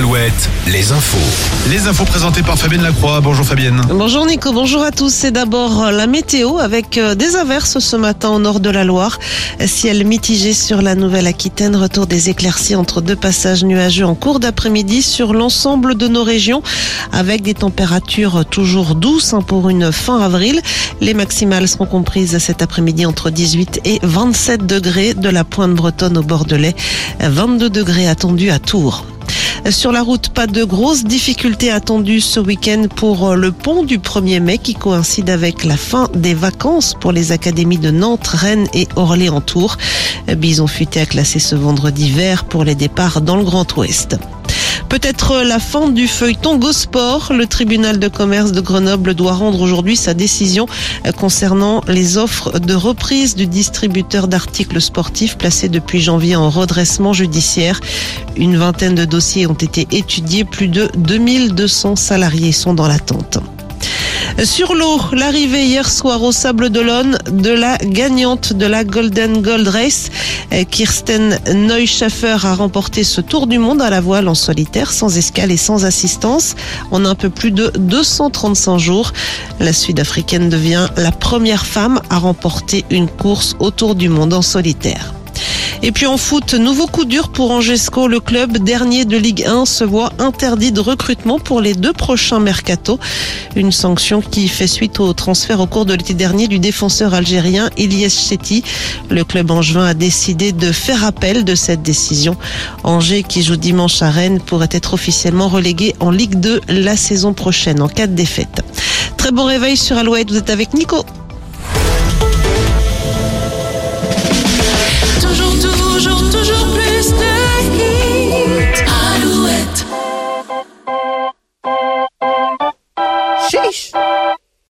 Alouette, les infos. Les infos présentées par Fabienne Lacroix. Bonjour Fabienne. Bonjour Nico, bonjour à tous. C'est d'abord euh, la météo avec euh, des averses ce matin au nord de la Loire. Ciel mitigé sur la Nouvelle-Aquitaine, retour des éclaircies entre deux passages nuageux en cours d'après-midi sur l'ensemble de nos régions avec des températures toujours douces hein, pour une fin avril. Les maximales seront comprises cet après-midi entre 18 et 27 degrés de la pointe bretonne au Bordelais, 22 degrés attendus à Tours. Sur la route, pas de grosses difficultés attendues ce week-end pour le pont du 1er mai qui coïncide avec la fin des vacances pour les académies de Nantes, Rennes et Orléans-Tours. Bison futé a classé ce vendredi vert pour les départs dans le Grand Ouest. Peut-être la fin du feuilleton Gosport. Le tribunal de commerce de Grenoble doit rendre aujourd'hui sa décision concernant les offres de reprise du distributeur d'articles sportifs placé depuis janvier en redressement judiciaire. Une vingtaine de dossiers ont été étudiés. Plus de 2200 salariés sont dans l'attente. Sur l'eau, l'arrivée hier soir au Sable d'Olonne de la gagnante de la Golden Gold Race, Kirsten Neuschaffer a remporté ce tour du monde à la voile en solitaire, sans escale et sans assistance, en un peu plus de 235 jours. La Sud-Africaine devient la première femme à remporter une course autour du monde en solitaire. Et puis en foot, nouveau coup dur pour Angesco. Le club dernier de Ligue 1 se voit interdit de recrutement pour les deux prochains mercato. Une sanction qui fait suite au transfert au cours de l'été dernier du défenseur algérien Ilyes Chetty. Le club angevin a décidé de faire appel de cette décision. Angers, qui joue dimanche à Rennes, pourrait être officiellement relégué en Ligue 2 la saison prochaine en cas de défaite. Très bon réveil sur Alouette. Vous êtes avec Nico.